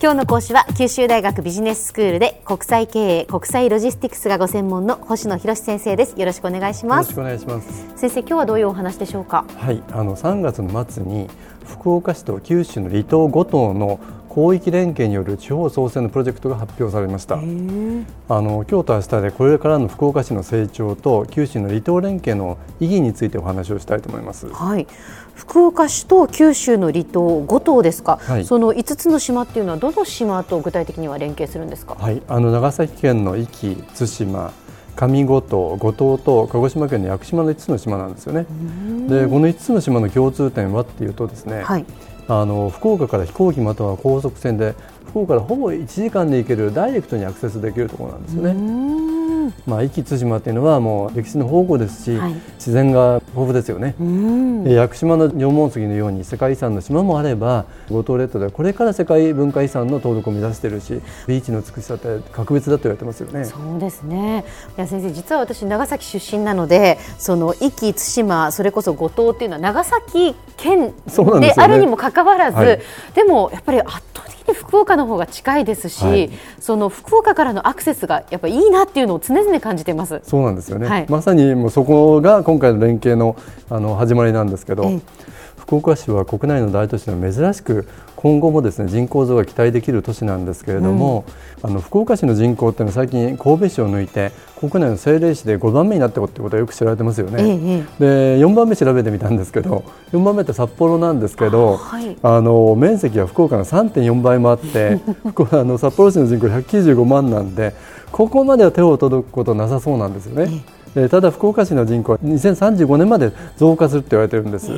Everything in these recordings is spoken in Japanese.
今日の講師は九州大学ビジネススクールで国際経営国際ロジスティクスがご専門の星野博先生です。よろしくお願いします。よろしくお願いします。先生今日はどういうお話でしょうか？はいあの3月の末に福岡市と九州の離島5島の広域連携による地方創生のプロジェクトが発表されました。あの今日と明日でこれからの福岡市の成長と九州の離島連携の意義についてお話をしたいと思います、はい、福岡市と九州の離島5島ですか、はい、その5つの島っていうのはどの島と具体的には連携するんですか、はい、あの長崎県の壱岐対馬上五島、五島と鹿児島県の屋久島の5つの島なんですよね。でこの5つの島の共通点はっていうとですね、はい、あの福岡から飛行機または高速船で福岡からほぼ1時間で行けるダイレクトにアクセスできるところなんですよね。まあ、壱岐対馬っていうのはもう歴史の宝庫ですし、はい、自然が豊富ですよね、屋久島の縄文杉のように世界遺産の島もあれば五島列島ではこれから世界文化遺産の登録を目指しているしビーチの美しさって格別だと言われてますよね。そうですね。いや先生実は私長崎出身なのでその壱岐対馬それこそ五島っていうのは長崎県であるにもかかわらずでもやっぱり圧倒的に福岡の方が近いですし、はい、その福岡からのアクセスがやっぱりいいなっていうのを常々感じてます。そうなんですよね、はい、まさにもうそこが今回の連携のあの始まりなんですけど、ええ、福岡市は国内の大都市の珍しく今後もですね人口増が期待できる都市なんですけれども、うん、あの福岡市の人口っていうのは最近神戸市を抜いて国内の政令市で5番目になったことはよく知られてますよね、ええ、で4番目調べてみたんですけど4番目って札幌なんですけどあ、はい、あの面積は福岡の3.4倍もあって あの札幌市の人口195万なんでここまでは手を届くことなさそうなんですよね。えただ福岡市の人口は2035年まで増加するって言われてるんです。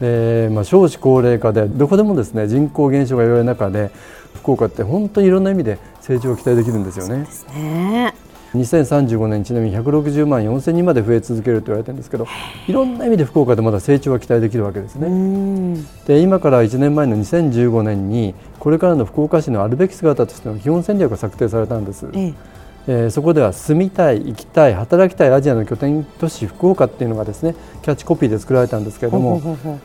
でまあ、少子高齢化でどこでもですね人口減少が言われる中で福岡って本当にいろんな意味で成長を期待できるんですよね。そうですね。2035年ちなみに160万4000人まで増え続けると言われてるんですけどいろんな意味で福岡でまだ成長が期待できるわけですね。で今から1年前の2015年にこれからの福岡市のあるべき姿としての基本戦略が策定されたんです、えええー、そこでは住みたい、行きたい、働きたいアジアの拠点都市福岡っていうのがですねキャッチコピーで作られたんですけれども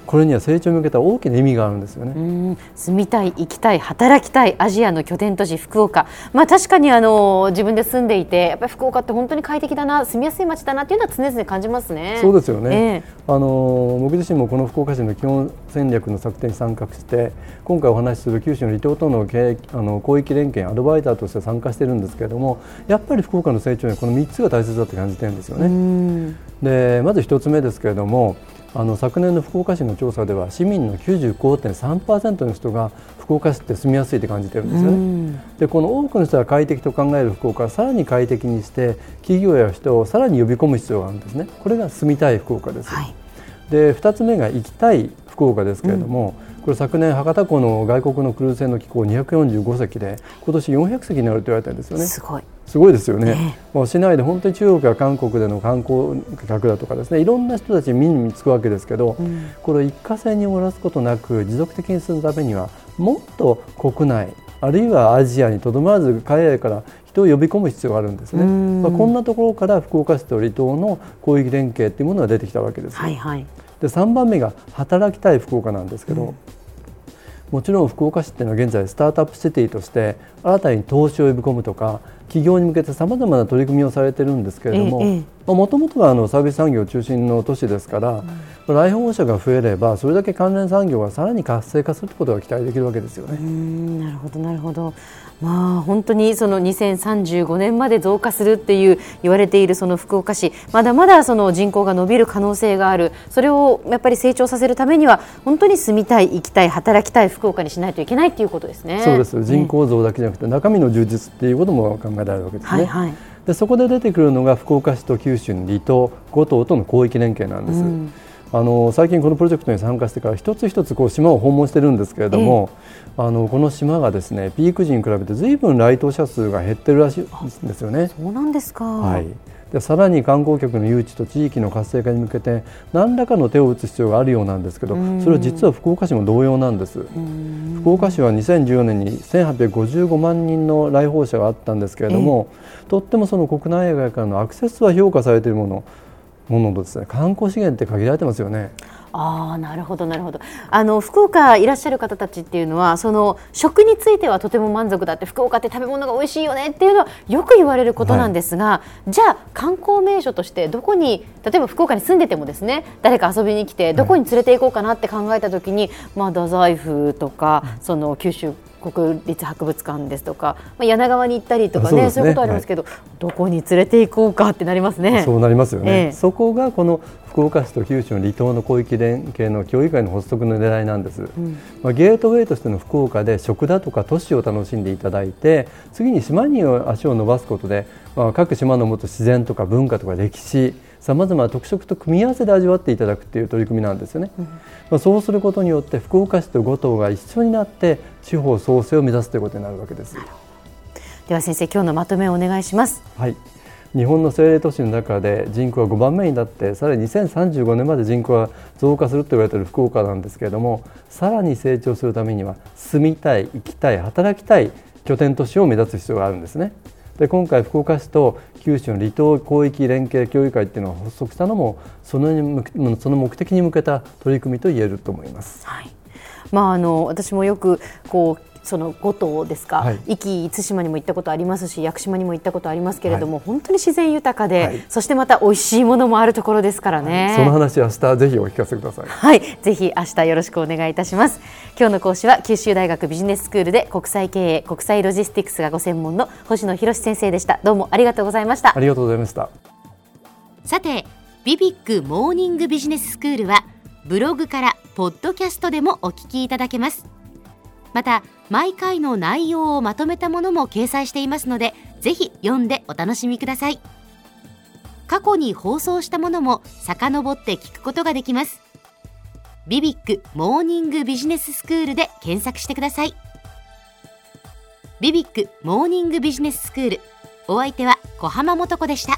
これには成長に向けた大きな意味があるんですよね。住みたい、行きたい、働きたいアジアの拠点都市福岡、まあ、確かにあの自分で住んでいてやっぱり福岡って本当に快適だな住みやすい街だなっていうのは常々感じますね。そうですよね、えー、あの僕自身もこの福岡市の基本戦略の策定に参画して今回お話しする九州の離島との経あの広域連携アドバイザーとして参加しているんですけれどもやっぱり福岡の成長にはこの3つが大切だと感じてるんですよね。でまず1つ目ですけれどもあの昨年の福岡市の調査では市民の95.3%の人が福岡市って住みやすいって感じてるんですよね。でこの多くの人が快適と考える福岡をさらに快適にして企業や人をさらに呼び込む必要があるんですね。これが住みたい福岡です。はい、で2つ目が行きたい福岡ですけれども、うんこれ昨年博多港の外国のクルーズ船の機構245隻で今年400隻になると言われたんですよね。すごい。すごいですよね、もう市内で本当に中国や韓国での観光客だとかですねいろんな人たち見に見つくわけですけど、うん、これ一過性に漏らすことなく持続的に進むためにはもっと国内あるいはアジアにとどまらず海外から人を呼び込む必要があるんですね、まあ、こんなところから福岡市と離島の広域連携というものが出てきたわけです。はいはい、で3番目が働きたい福岡なんですけど、うんもちろん福岡市っていうのは現在スタートアップシティとして新たに投資を呼び込むとか企業に向けてさまざまな取り組みをされてるんですけれどももともとはあのサービス産業中心の都市ですから、うん、来訪者が増えればそれだけ関連産業がさらに活性化することが期待できるわけですよね。なるほどなるほどまあ、本当にその2035年まで増加するっていう言われているその福岡市まだまだその人口が伸びる可能性があるそれをやっぱり成長させるためには本当に住みたい、行きたい、働きたい福岡にしないといけないということですね。そうです人口増だけじゃなくて、中身の充実っていうことも考えられるわけですね。はいはい、でそこで出てくるのが福岡市と九州の離島、五島との広域連携なんです。うんあの最近このプロジェクトに参加してから一つ一つこう島を訪問してるんですけれども、あのこの島がですねピーク時に比べてずいぶん来島者数が減ってるらしいんですよね。そうなんですか、はい。でさらに観光客の誘致と地域の活性化に向けて何らかの手を打つ必要があるようなんですけどそれは実は福岡市も同様なんです。福岡市は2014年に1855万人の来訪者があったんですけれどもとってもその国内外からのアクセスは評価されているものものとですね。観光資源って限られてますよね。あなるほどなるほど。あの福岡いらっしゃる方たちっていうのはその食についてはとても満足だって福岡って食べ物が美味しいよねっていうのはよく言われることなんですが、はい、じゃあ観光名所としてどこに例えば福岡に住んでてもですね誰か遊びに来てどこに連れて行こうかなって考えた時に、はい、まあ、太宰府とかその九州国立博物館ですとか、まあ、柳川に行ったりとかね、ね、そういうことありますけど、はい、どこに連れて行こうかってなりますね。そうなりますよね、えー、そこがこの福岡市と九州の離島の広域連携の協議会の発足の狙いなんです、うん、まあ、ゲートウェイとしての福岡で食だとか都市を楽しんでいただいて次に島に足を伸ばすことで、まあ、各島の持つ自然とか文化とか歴史さまざまな特色と組み合わせで味わっていただくという取り組みなんですよね、うん、まあ、そうすることによって福岡市と五島が一緒になって地方創生を目指すということになるわけです。では先生今日のまとめをお願いします。はい。日本の政令都市の中で人口が5番目になってさらに2035年まで人口が増加すると言われている福岡なんですけれどもさらに成長するためには住みたい生きたい働きたい拠点都市を目指す必要があるんですね。で今回福岡市と九州の離島広域連携協議会っていうのが発足したのもそのその目的に向けた取り組みと言えると思います。はいまあ、あの私もよくこうその五島ですか、はい、壱岐対馬にも行ったことありますし屋久島にも行ったことありますけれども、はい、本当に自然豊かで、はい、そしてまた美味しいものもあるところですからね、その話明日ぜひお聞かせください。はい。ぜひ明日よろしくお願いいたします。今日の講師は九州大学ビジネススクールで国際経営国際ロジスティクスがご専門の星野博先生でした。どうもありがとうございました。ありがとうございました。さてビビックモーニングビジネススクールはブログからポッドキャストでもお聞きいただけます。また毎回の内容をまとめたものも掲載していますのでぜひ読んでお楽しみください。過去に放送したものも遡って聞くことができます。ビビックモーニングビジネススクールで検索してください。ビビックモーニングビジネススクールお相手は小浜もとこでした。